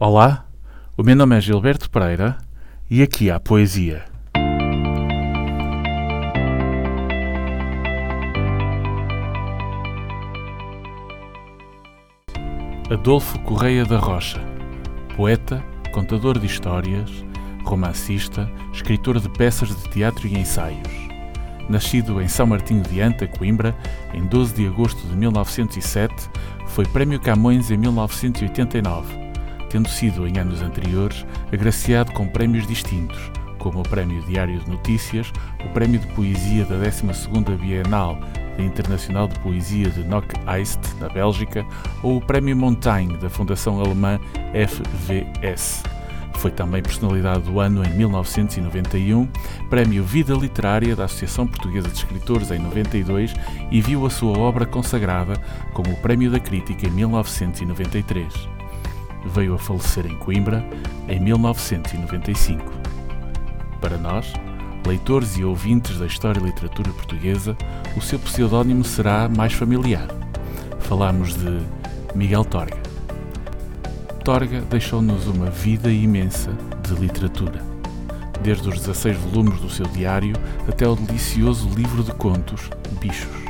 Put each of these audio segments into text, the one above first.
Olá, o meu nome é Gilberto Pereira e aqui há poesia. Adolfo Correia da Rocha, poeta, contador de histórias, romancista, escritor de peças de teatro e ensaios. Nascido em São Martinho de Anta, Coimbra, em 12 de agosto de 1907, foi Prémio Camões em 1989 tendo sido, em anos anteriores, agraciado com prémios distintos, como o Prémio Diário de Notícias, o Prémio de Poesia da 12ª Bienal da Internacional de Poesia de Nock Eist, na Bélgica, ou o Prémio Montaigne da Fundação Alemã FVS. Foi também Personalidade do Ano em 1991, Prémio Vida Literária da Associação Portuguesa de Escritores em 92 e viu a sua obra consagrada como o Prémio da Crítica em 1993 veio a falecer em Coimbra em 1995. Para nós, leitores e ouvintes da história e literatura portuguesa, o seu pseudónimo será mais familiar. Falamos de Miguel Torga. Torga deixou-nos uma vida imensa de literatura, desde os 16 volumes do seu diário até o delicioso livro de contos Bichos.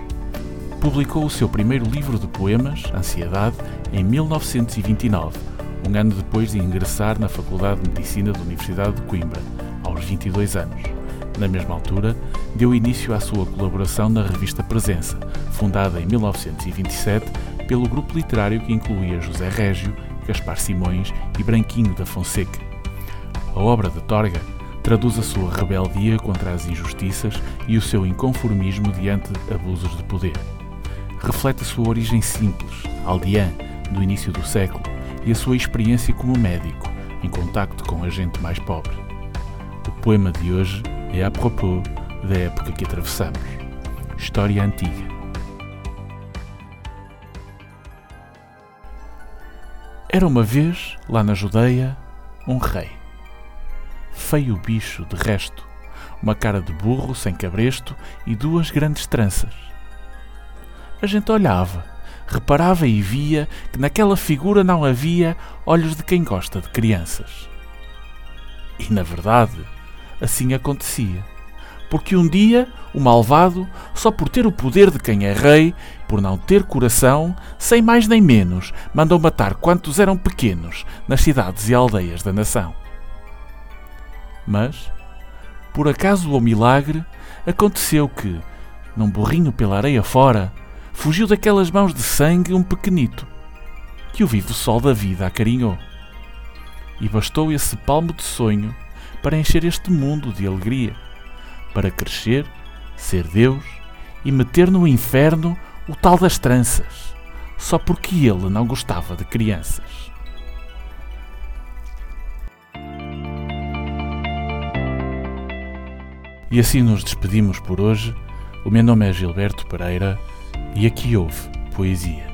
Publicou o seu primeiro livro de poemas, Ansiedade, em 1929 um ano depois de ingressar na Faculdade de Medicina da Universidade de Coimbra, aos 22 anos. Na mesma altura, deu início à sua colaboração na revista Presença, fundada em 1927 pelo grupo literário que incluía José Régio, Gaspar Simões e Branquinho da Fonseca. A obra de Torga traduz a sua rebeldia contra as injustiças e o seu inconformismo diante abusos de poder. Reflete a sua origem simples, aldeã, do início do século, e a sua experiência como médico, em contacto com a gente mais pobre. O poema de hoje é a propos da época que atravessamos. História antiga. Era uma vez, lá na Judeia, um rei. Feio bicho, de resto, uma cara de burro sem cabresto e duas grandes tranças. A gente olhava reparava e via que naquela figura não havia olhos de quem gosta de crianças. E na verdade, assim acontecia. Porque um dia o malvado, só por ter o poder de quem é rei, por não ter coração, sem mais nem menos, mandou matar quantos eram pequenos nas cidades e aldeias da nação. Mas, por acaso ou milagre, aconteceu que, num burrinho pela areia fora, fugiu daquelas mãos de sangue um pequenito, que o vivo sol da vida acarinhou. E bastou esse palmo de sonho para encher este mundo de alegria, para crescer, ser Deus e meter no inferno o tal das tranças, só porque ele não gostava de crianças. E assim nos despedimos por hoje. O meu nome é Gilberto Pereira e aqui houve poesia.